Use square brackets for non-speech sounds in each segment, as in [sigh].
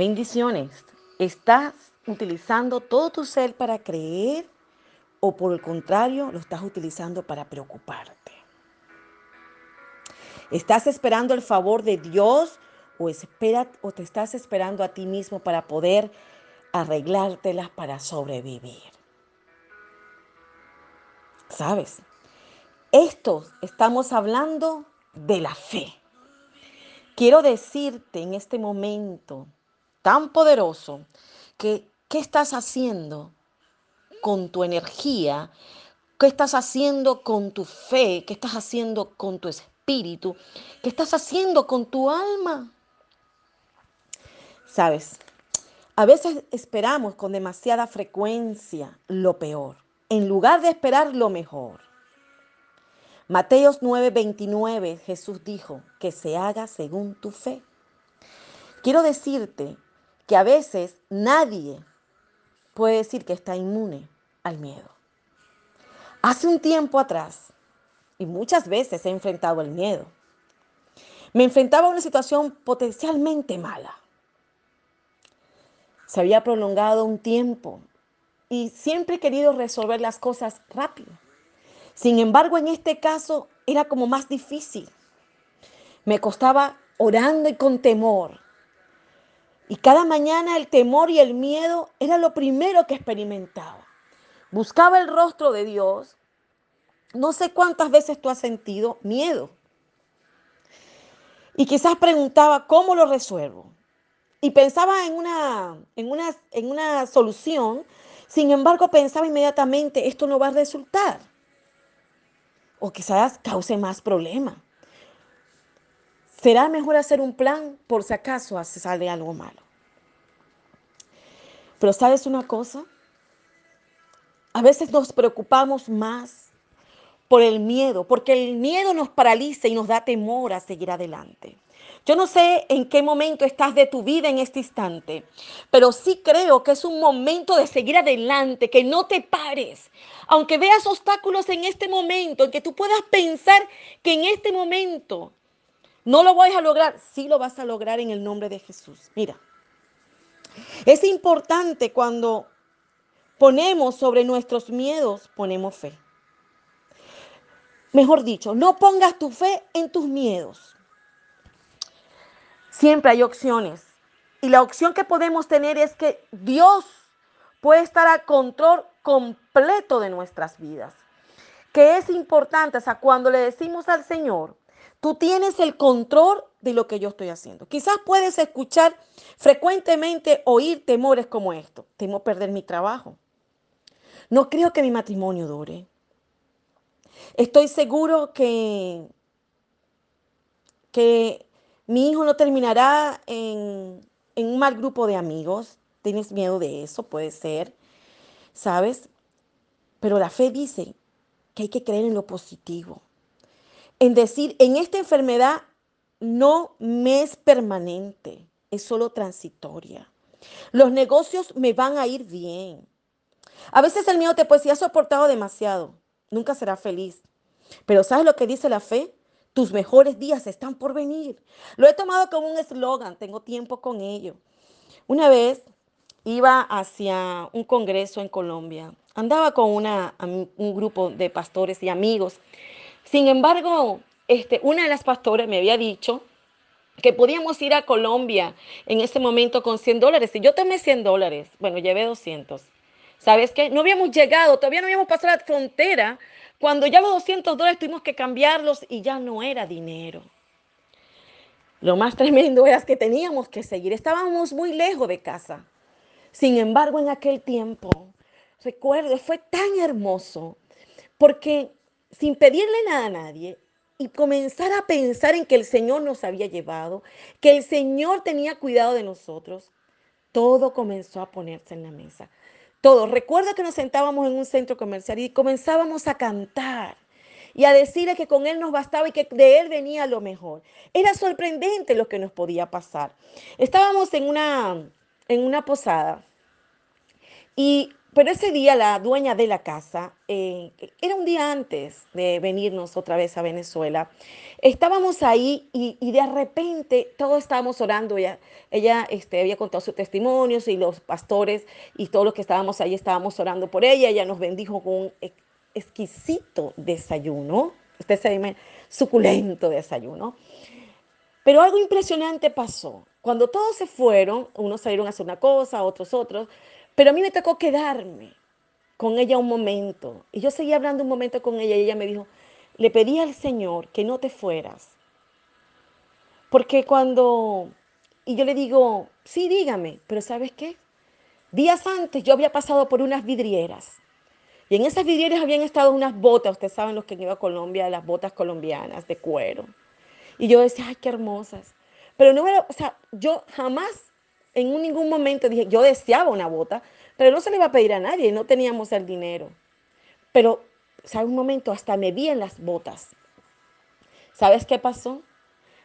Bendiciones. ¿Estás utilizando todo tu ser para creer o por el contrario lo estás utilizando para preocuparte? ¿Estás esperando el favor de Dios o, espera, o te estás esperando a ti mismo para poder arreglártelas para sobrevivir? ¿Sabes? Esto estamos hablando de la fe. Quiero decirte en este momento tan poderoso que qué estás haciendo con tu energía, qué estás haciendo con tu fe, qué estás haciendo con tu espíritu, qué estás haciendo con tu alma. Sabes, a veces esperamos con demasiada frecuencia lo peor, en lugar de esperar lo mejor. Mateos 9:29 Jesús dijo, que se haga según tu fe. Quiero decirte que a veces nadie puede decir que está inmune al miedo. Hace un tiempo atrás, y muchas veces he enfrentado el miedo, me enfrentaba a una situación potencialmente mala. Se había prolongado un tiempo y siempre he querido resolver las cosas rápido. Sin embargo, en este caso era como más difícil. Me costaba orando y con temor y cada mañana el temor y el miedo era lo primero que experimentaba. Buscaba el rostro de Dios. No sé cuántas veces tú has sentido miedo. Y quizás preguntaba, ¿cómo lo resuelvo? Y pensaba en una, en una, en una solución. Sin embargo, pensaba inmediatamente, esto no va a resultar. O quizás cause más problemas. Será mejor hacer un plan por si acaso sale algo malo. Pero ¿sabes una cosa? A veces nos preocupamos más por el miedo, porque el miedo nos paraliza y nos da temor a seguir adelante. Yo no sé en qué momento estás de tu vida en este instante, pero sí creo que es un momento de seguir adelante, que no te pares. Aunque veas obstáculos en este momento, en que tú puedas pensar que en este momento no lo vas a lograr, sí lo vas a lograr en el nombre de Jesús. Mira, es importante cuando ponemos sobre nuestros miedos, ponemos fe. Mejor dicho, no pongas tu fe en tus miedos. Siempre hay opciones. Y la opción que podemos tener es que Dios puede estar a control completo de nuestras vidas. Que es importante, o sea, cuando le decimos al Señor, Tú tienes el control de lo que yo estoy haciendo. Quizás puedes escuchar frecuentemente, oír temores como esto. Temo perder mi trabajo. No creo que mi matrimonio dure. Estoy seguro que, que mi hijo no terminará en, en un mal grupo de amigos. Tienes miedo de eso, puede ser. ¿Sabes? Pero la fe dice que hay que creer en lo positivo en decir, en esta enfermedad no me es permanente, es solo transitoria. Los negocios me van a ir bien. A veces el miedo te puede decir, has soportado demasiado, nunca serás feliz. Pero ¿sabes lo que dice la fe? Tus mejores días están por venir. Lo he tomado como un eslogan, tengo tiempo con ello. Una vez iba hacia un congreso en Colombia, andaba con una, un grupo de pastores y amigos sin embargo, este, una de las pastoras me había dicho que podíamos ir a Colombia en ese momento con 100 dólares. Y yo tomé 100 dólares. Bueno, llevé 200. ¿Sabes qué? No habíamos llegado, todavía no habíamos pasado la frontera. Cuando ya los 200 dólares tuvimos que cambiarlos y ya no era dinero. Lo más tremendo era que teníamos que seguir. Estábamos muy lejos de casa. Sin embargo, en aquel tiempo, recuerdo, fue tan hermoso porque sin pedirle nada a nadie y comenzar a pensar en que el Señor nos había llevado, que el Señor tenía cuidado de nosotros, todo comenzó a ponerse en la mesa. Todo. Recuerda que nos sentábamos en un centro comercial y comenzábamos a cantar y a decirle que con Él nos bastaba y que de Él venía lo mejor. Era sorprendente lo que nos podía pasar. Estábamos en una, en una posada y pero ese día la dueña de la casa, eh, era un día antes de venirnos otra vez a Venezuela, estábamos ahí y, de repente todos estábamos orando, ella, ella este, había contado sus testimonios y los pastores y todos los que estábamos ahí estábamos orando por ella, ella nos bendijo con un exquisito desayuno, usted se suculento desayuno. Pero algo impresionante pasó. Cuando todos se fueron, unos salieron a hacer una cosa, otros otros, pero a mí me tocó quedarme con ella un momento. Y yo seguía hablando un momento con ella y ella me dijo, le pedí al Señor que no te fueras. Porque cuando... Y yo le digo, sí, dígame, pero ¿sabes qué? Días antes yo había pasado por unas vidrieras. Y en esas vidrieras habían estado unas botas, ustedes saben los que han ido a Colombia, las botas colombianas de cuero. Y yo decía, ay, qué hermosas. Pero no era, o sea, yo jamás en ningún momento dije, yo deseaba una bota, pero no se le iba a pedir a nadie, no teníamos el dinero. Pero, ¿sabes un momento? Hasta me vi en las botas. ¿Sabes qué pasó?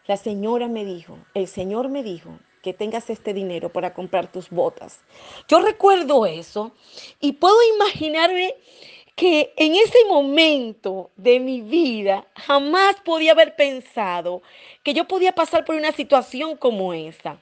La señora me dijo, el Señor me dijo que tengas este dinero para comprar tus botas. Yo recuerdo eso y puedo imaginarme que en ese momento de mi vida jamás podía haber pensado que yo podía pasar por una situación como esa.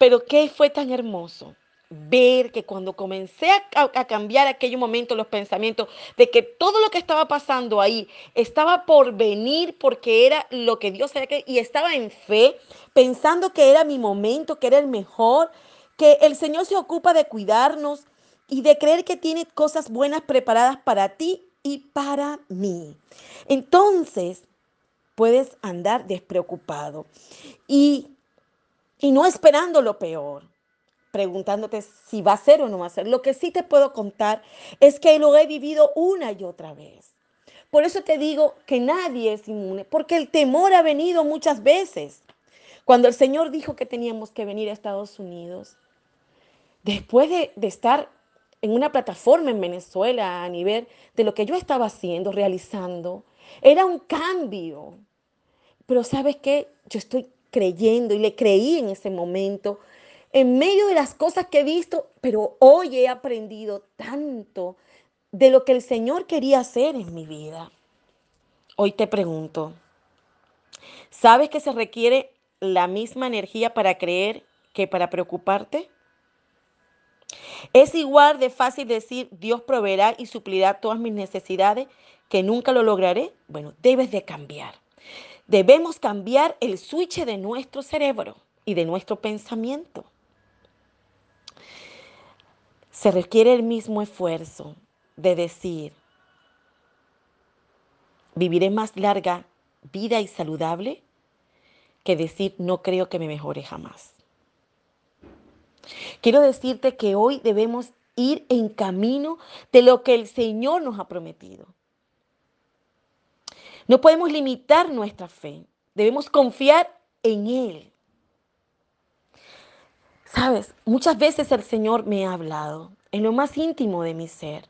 Pero ¿qué fue tan hermoso? Ver que cuando comencé a, cambiar aquel momento los pensamientos de que todo lo que estaba pasando ahí estaba por venir porque era lo que Dios había que y estaba en fe, pensando que era mi momento, que era el mejor, que el Señor se ocupa de cuidarnos y de creer que tiene cosas buenas preparadas para ti y para mí. Entonces, puedes andar despreocupado. Y y no esperando lo peor, preguntándote si va a ser o no va a ser. Lo que sí te puedo contar es que lo he vivido una y otra vez. Por eso te digo que nadie es inmune, porque el temor ha venido muchas veces. Cuando el Señor dijo que teníamos que venir a Estados Unidos, después de, de estar en una plataforma en Venezuela a nivel de lo que yo estaba haciendo, realizando, era un cambio. Pero sabes qué, yo estoy creyendo y le creí en ese momento, en medio de las cosas que he visto, pero hoy he aprendido tanto de lo que el Señor quería hacer en mi vida. Hoy te pregunto, ¿sabes que se requiere la misma energía para creer que para preocuparte? Es igual de fácil decir Dios proveerá y suplirá todas mis necesidades que nunca lo lograré. Bueno, debes de cambiar. Debemos cambiar el switch de nuestro cerebro y de nuestro pensamiento. Se requiere el mismo esfuerzo de decir, viviré más larga vida y saludable que decir no creo que me mejore jamás. Quiero decirte que hoy debemos ir en camino de lo que el Señor nos ha prometido. No podemos limitar nuestra fe. Debemos confiar en Él. Sabes, muchas veces el Señor me ha hablado en lo más íntimo de mi ser.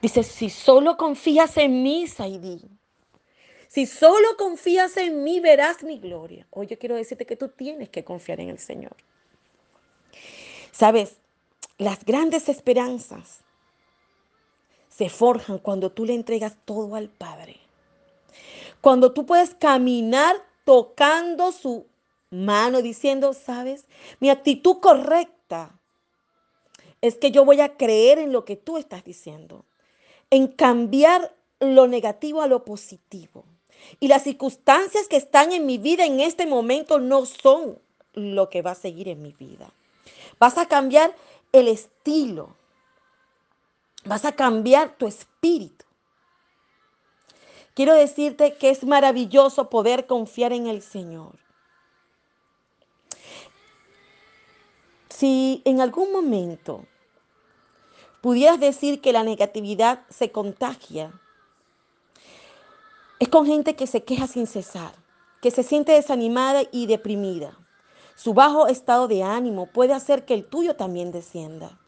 Dice, si solo confías en mí, Saidí, si solo confías en mí, verás mi gloria. Hoy yo quiero decirte que tú tienes que confiar en el Señor. Sabes, las grandes esperanzas se forjan cuando tú le entregas todo al Padre. Cuando tú puedes caminar tocando su mano, diciendo, sabes, mi actitud correcta es que yo voy a creer en lo que tú estás diciendo, en cambiar lo negativo a lo positivo. Y las circunstancias que están en mi vida en este momento no son lo que va a seguir en mi vida. Vas a cambiar el estilo, Vas a cambiar tu espíritu. Quiero decirte que es maravilloso poder confiar en el Señor. Si en algún momento pudieras decir que la negatividad se contagia, es con gente que se queja sin cesar, que se siente desanimada y deprimida. Su bajo estado de ánimo puede hacer que el tuyo también descienda.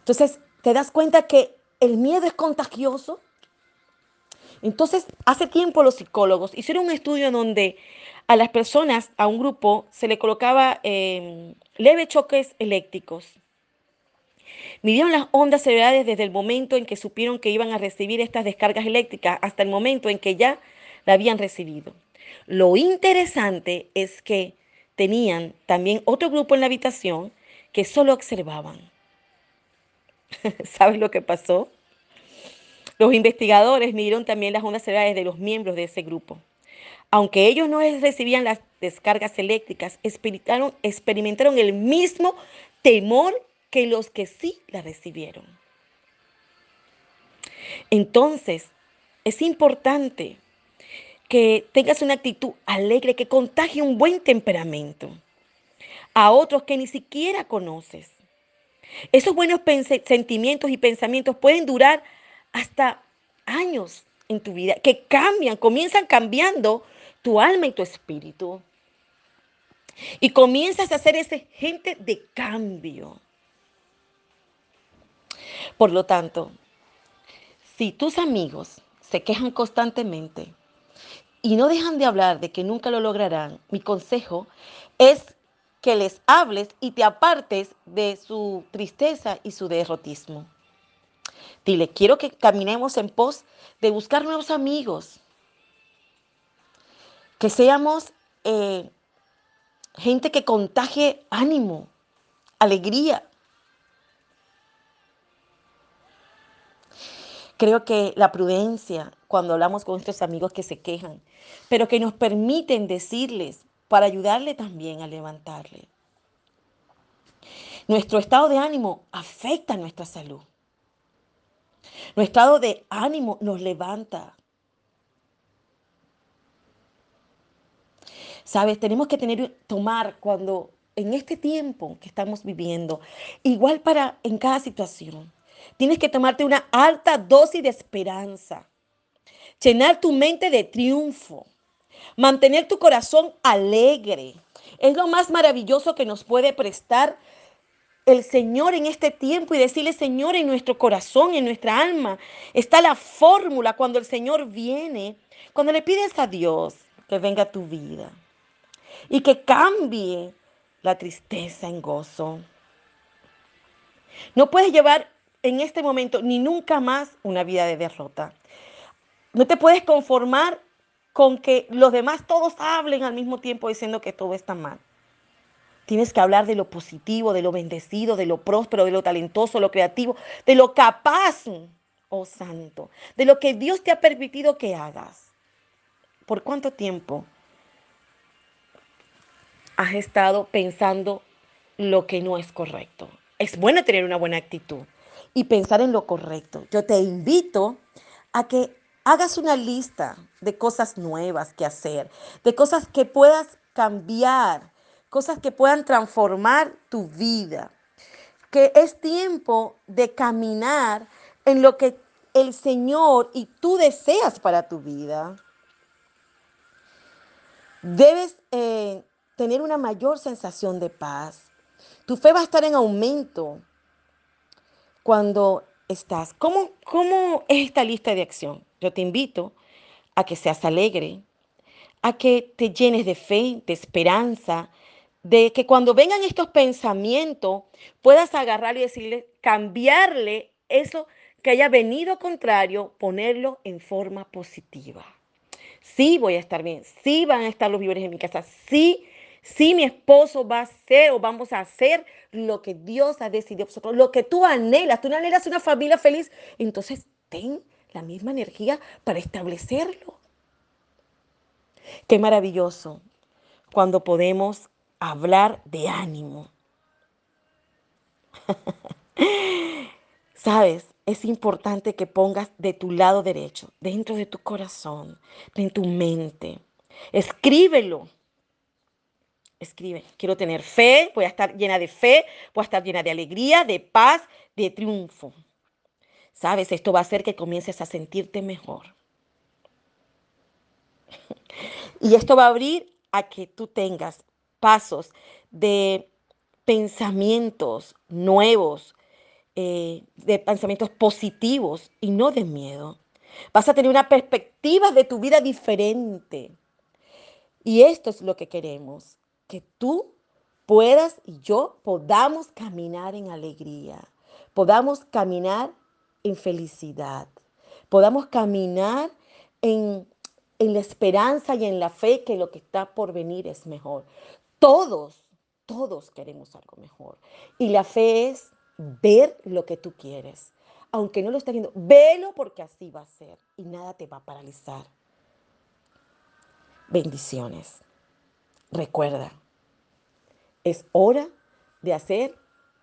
Entonces, ¿Te das cuenta que el miedo es contagioso? Entonces, hace tiempo los psicólogos hicieron un estudio donde a las personas, a un grupo, se le colocaba em, leves choques eléctricos Midieron las ondas cerebrales desde el momento en que supieron que iban a recibir estas descargas eléctricas hasta el momento en que ya la habían recibido. Lo interesante es que tenían también otro grupo en la habitación que solo observaban. [laughs] ¿Sabes lo que pasó? Los investigadores midieron también las ondas cerebrales de los miembros de ese grupo. Aunque ellos no recibían las descargas eléctricas, experimentaron, el mismo temor que los que sí la recibieron. Entonces, es importante que tengas una actitud alegre, que contagie un buen temperamento a otros que ni siquiera conoces. Esos buenos sentimientos y pensamientos pueden durar hasta años en tu vida, que cambian, comienzan cambiando tu alma y tu espíritu. Y comienzas a ser ese gente de cambio. Por lo tanto, si tus amigos se quejan constantemente y no dejan de hablar de que nunca lo lograrán, mi consejo es que les hables y te apartes de su tristeza y su derrotismo. Dile, quiero que caminemos en pos de buscar nuevos amigos, que seamos eh, gente que contagie ánimo, alegría. Creo que la prudencia, cuando hablamos con nuestros amigos que se quejan, pero que nos permiten decirles para ayudarle también a levantarle. Nuestro estado de ánimo afecta nuestra salud. Nuestro estado de ánimo nos levanta. Sabes, tenemos que tener, tomar cuando en este tiempo que estamos viviendo, igual para en cada situación, tienes que tomarte una alta dosis de esperanza, llenar tu mente de triunfo, mantener tu corazón alegre. Es lo más maravilloso que nos puede prestar el Señor en este tiempo y decirle, Señor, en nuestro corazón, en nuestra alma, está la fórmula cuando el Señor viene, cuando le pides a Dios que venga a tu vida y que cambie la tristeza en gozo. No puedes llevar en este momento ni nunca más una vida de derrota. No te puedes conformar con que los demás todos hablen al mismo tiempo diciendo que todo está mal. Tienes que hablar de lo positivo, de lo bendecido, de lo próspero, de lo talentoso, lo creativo, de lo capaz, oh santo, de lo que Dios te ha permitido que hagas. ¿Por cuánto tiempo has estado pensando lo que no es correcto. Es bueno tener una buena actitud y pensar en lo correcto. Yo te invito a que hagas una lista de cosas nuevas que hacer, de cosas que puedas cambiar, cosas que puedan transformar tu vida. Que es tiempo de caminar en lo que el Señor y tú deseas para tu vida. Debes eh, tener una mayor sensación de paz. Tu fe va a estar en aumento cuando estás. ¿Cómo, cómo es esta lista de acción? Yo te invito a que seas alegre, a que te llenes de fe, de esperanza, de que cuando vengan estos pensamientos puedas agarrar y decirle, cambiarle eso que haya venido contrario, ponerlo en forma positiva. Sí voy a estar bien, sí van a estar los víveres en mi casa, sí si mi esposo va a hacer o vamos a hacer lo que Dios ha decidido lo que tú anhelas, tú anhelas una familia feliz, entonces ten la misma energía para establecerlo. Qué maravilloso cuando podemos hablar de ánimo. [laughs] Sabes, es importante que pongas de tu lado derecho, dentro de tu corazón, en tu mente. Escríbelo Escribe, quiero tener fe, voy a estar llena de fe, voy a estar llena de alegría, de paz, de triunfo. Sabes, esto va a hacer que comiences a sentirte mejor. [laughs] Y esto va a abrir a que tú tengas pasos de pensamientos nuevos, eh, de pensamientos positivos y no de miedo. Vas a tener una perspectiva de tu vida diferente. Y esto es lo que queremos que tú puedas y yo podamos caminar en alegría, podamos caminar en felicidad, podamos caminar en, en la esperanza y en la fe que lo que está por venir es mejor. Todos, todos queremos algo mejor. Y la fe es ver lo que tú quieres. Aunque no lo estés viendo, velo porque así va a ser y nada te va a paralizar. Bendiciones. Recuerda, es hora de hacer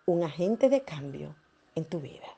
un agente de cambio en tu vida.